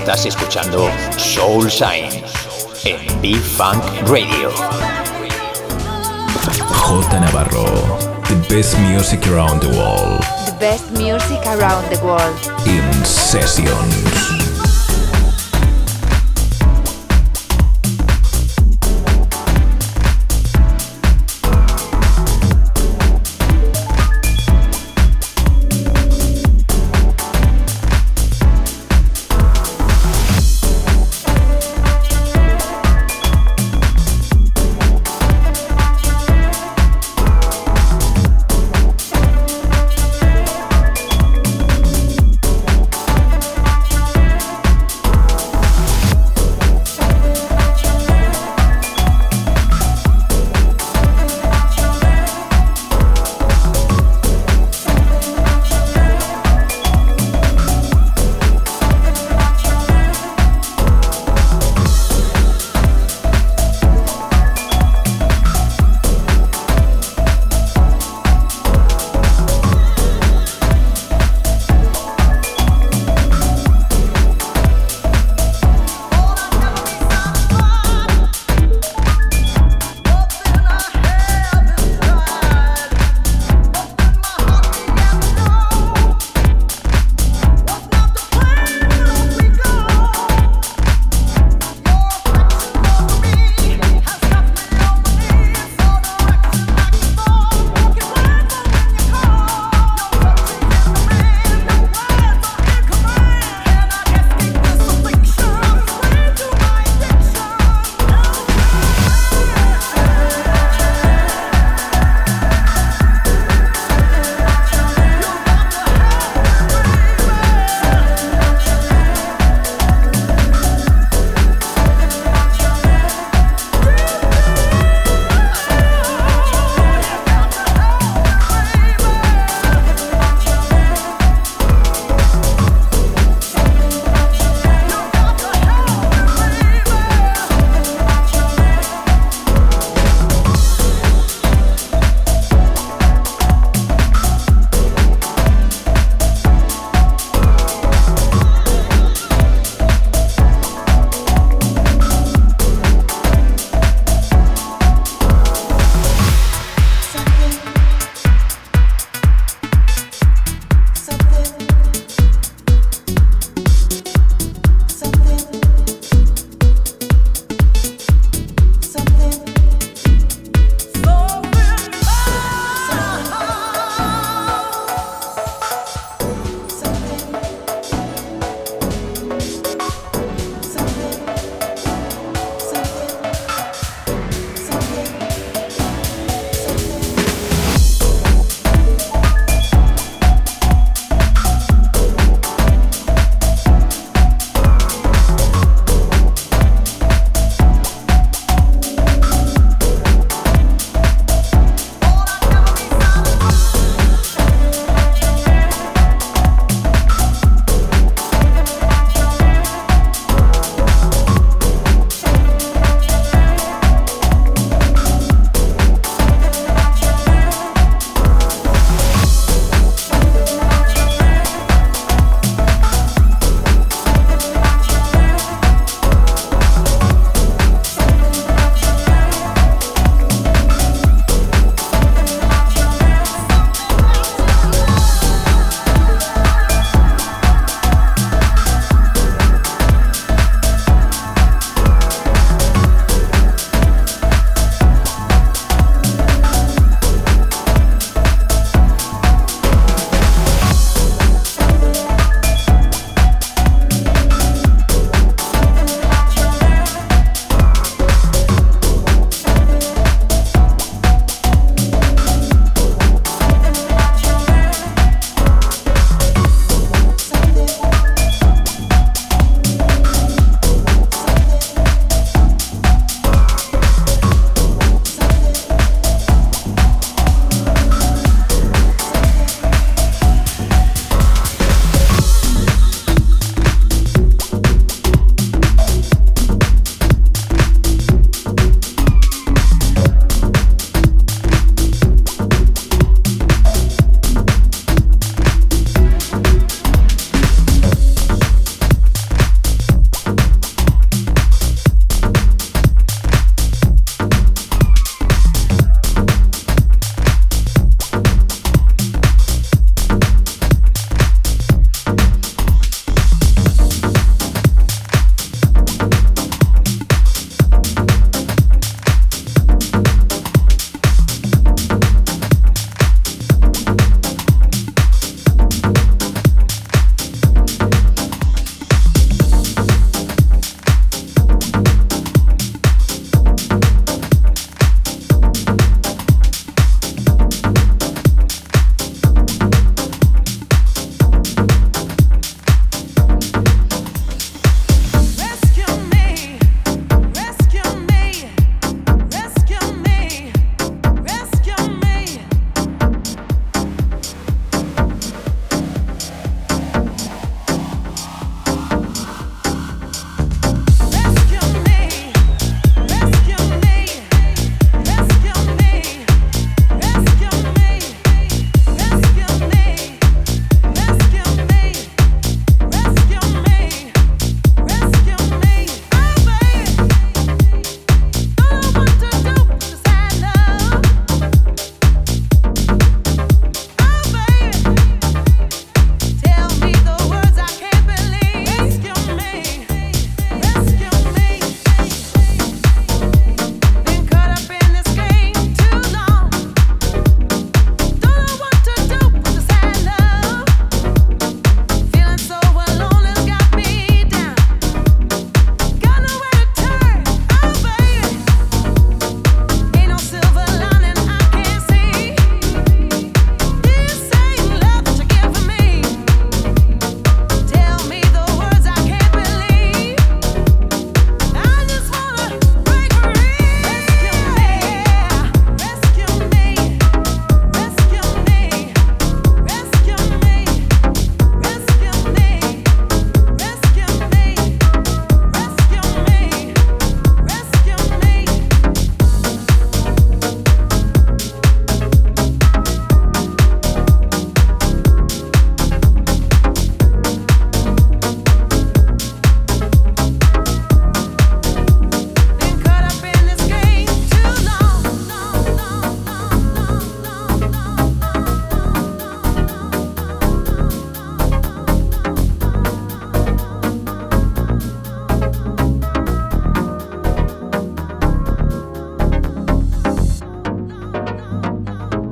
Estás escuchando Soul Shine en B-Funk Radio. J Navarro, the best music around the world. The best music around the world. In sessions.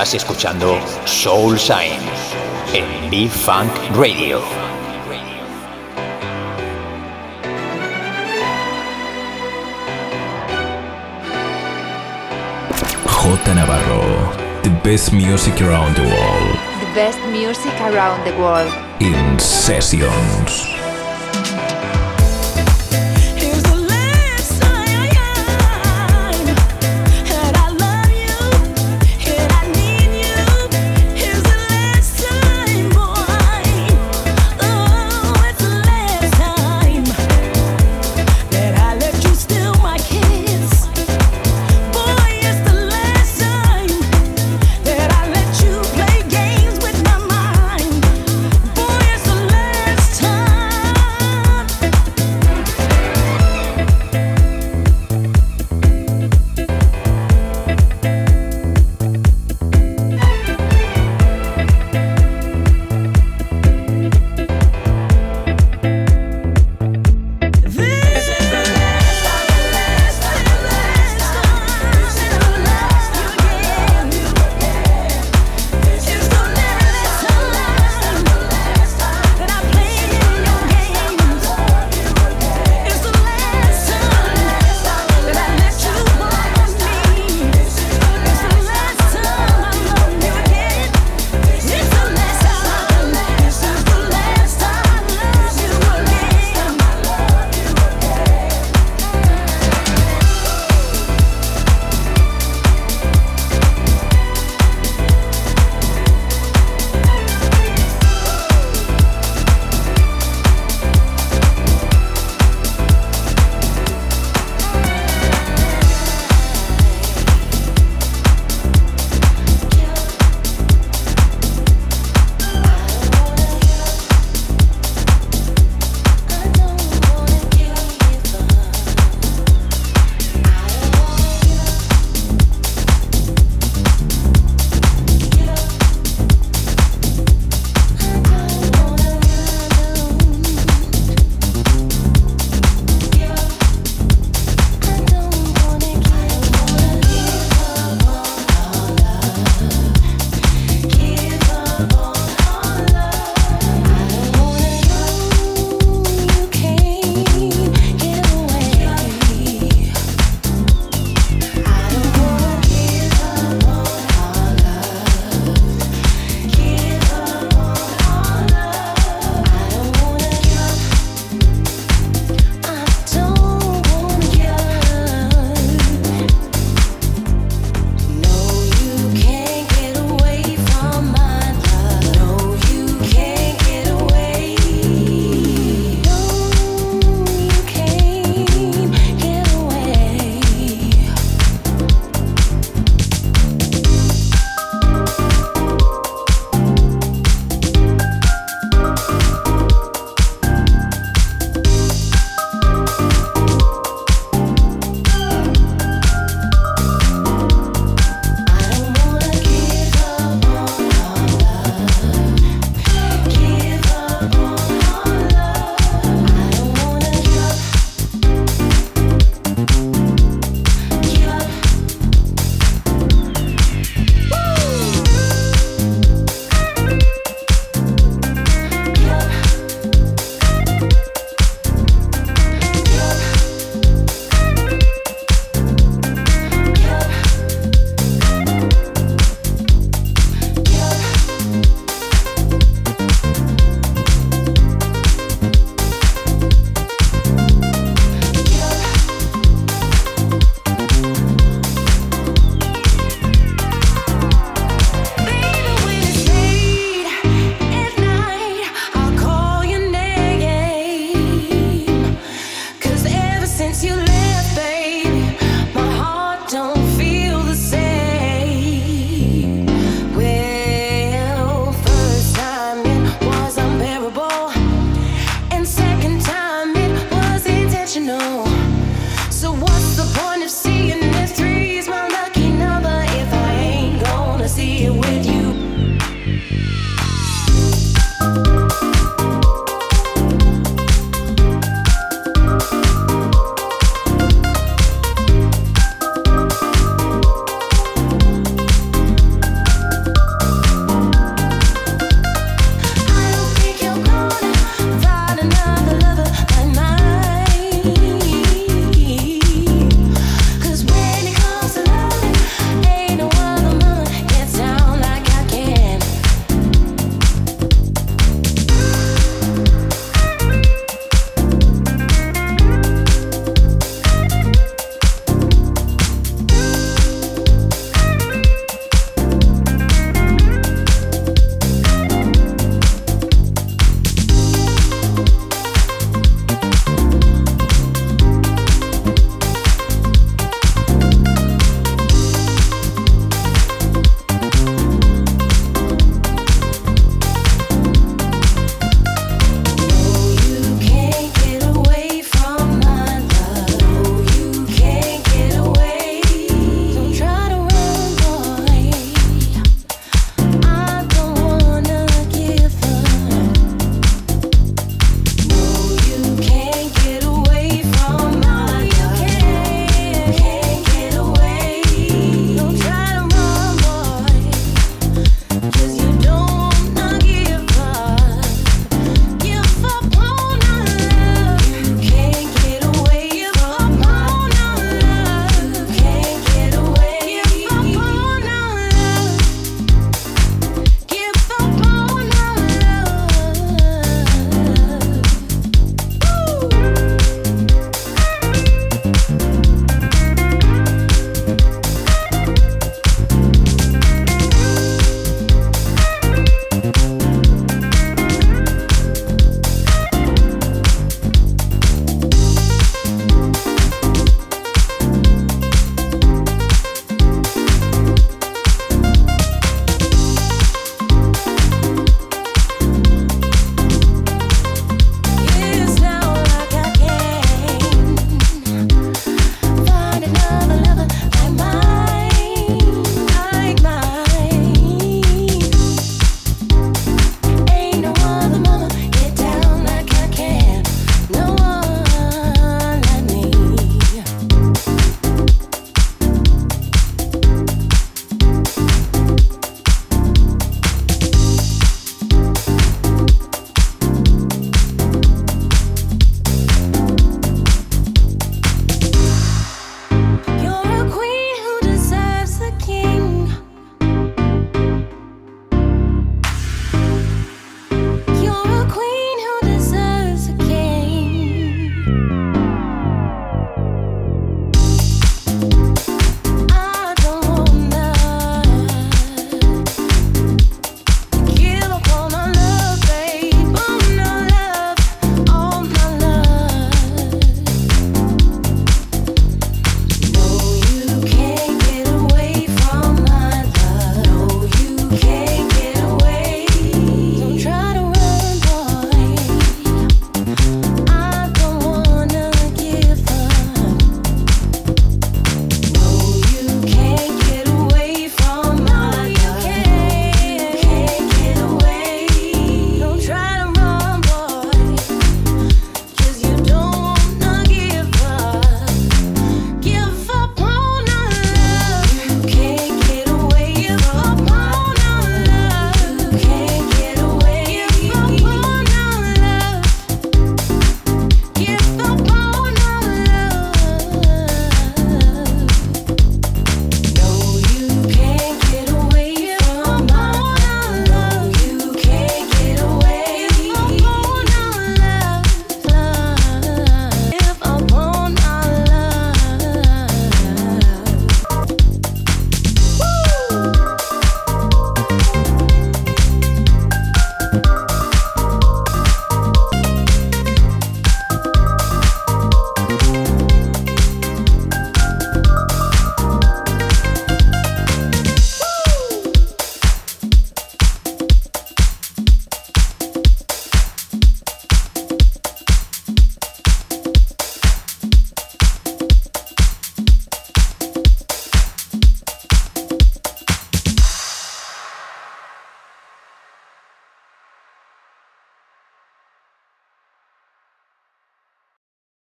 Estás escuchando Soul Shine en B-Funk Radio. J Navarro, the best music around the world The best music around the world. in sessions.